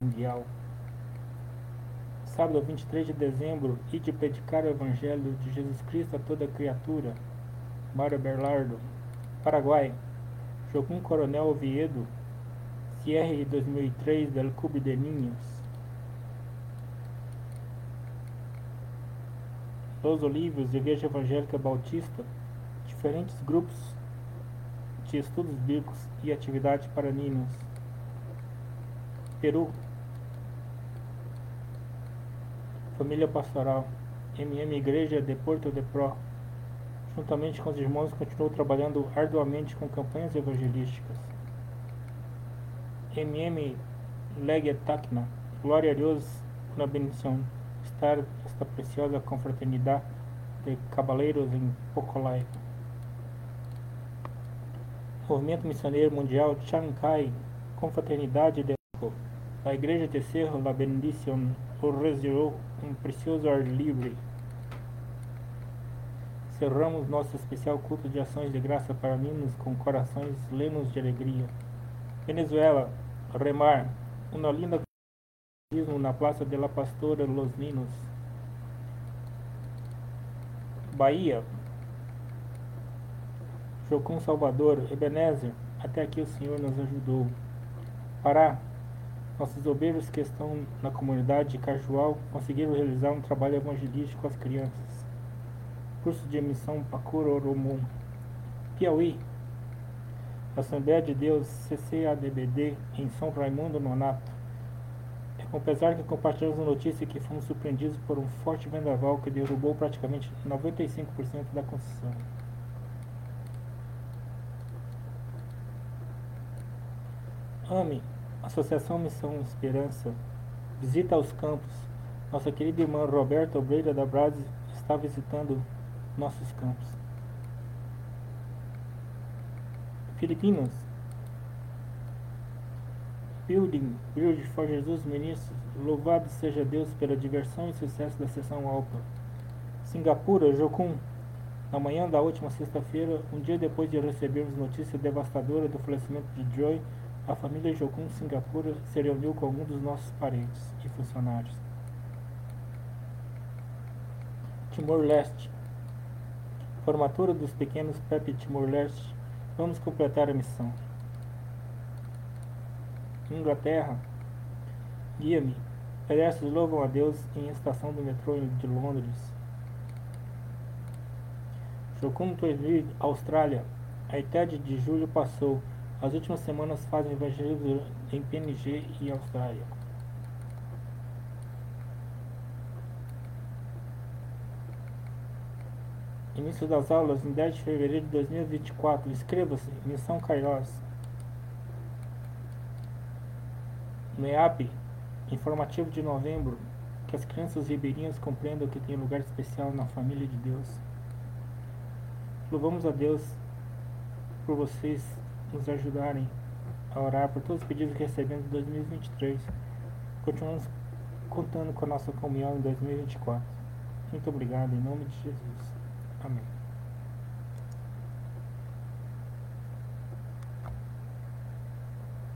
mundial. Sábado 23 de dezembro, e de predicar o Evangelho de Jesus Cristo a toda criatura. Mário Berlardo. Paraguai. Jogum Coronel Oviedo. Cierre 2003 del Clube de Niños. Los Olivos, Igreja Evangélica Bautista. Diferentes grupos de estudos bíblicos e atividades para niños. Peru. Família Pastoral. MM Igreja de Porto de Pro. Juntamente com os irmãos, continuou trabalhando arduamente com campanhas evangelísticas. MM Legue Tacna. Glória a Deus na bendição. Estar esta preciosa confraternidade de cabaleiros em Pocolai. Movimento Missioneiro Mundial Chancai, Confraternidade de a Igreja de Cerro La Bendición reservou um precioso ar livre. Cerramos nosso especial culto de ações de graça para meninos com corações lenos de alegria. Venezuela, Remar, uma linda na Praça de la Pastora Los Ninos. Bahia, Jocum Salvador, Ebenezer, até aqui o Senhor nos ajudou. Pará, nossos obreiros que estão na comunidade casual conseguiram realizar um trabalho evangelístico as crianças. Curso de emissão Pacuro Oromum. Piauí, Assembleia de Deus CCADBD em São Raimundo Nonato. É com pesar que compartilhamos a notícia que fomos surpreendidos por um forte vendaval que derrubou praticamente 95% da construção. AME, Associação Missão Esperança, visita aos campos. Nossa querida irmã Roberta Obreira da Brase está visitando nossos campos. Filipinas, Building, Bridge for Jesus Ministros, louvado seja Deus pela diversão e sucesso da sessão Alpa. Singapura, Jocum, na manhã da última sexta-feira, um dia depois de recebermos notícia devastadora do falecimento de Joy, a família Jocum Singapura se reuniu com alguns dos nossos parentes e funcionários. Timor-Leste. Formatura dos pequenos Pepe Timor-Leste. Vamos completar a missão. Inglaterra. Guia-me. Pedestres louvam a Deus em estação do metrô de Londres. Jocum Austrália. A ITED de julho passou. As últimas semanas fazem evangelismo em PNG e Austrália. Início das aulas em 10 de fevereiro de 2024. Inscreva-se, Missão Kairos. MEAP, informativo de novembro. Que as crianças ribeirinhas compreendam que tem lugar especial na família de Deus. Louvamos a Deus por vocês nos ajudarem a orar por todos os pedidos que recebemos em 2023. Continuamos contando com a nossa comunhão em 2024. Muito obrigado, em nome de Jesus. Amém.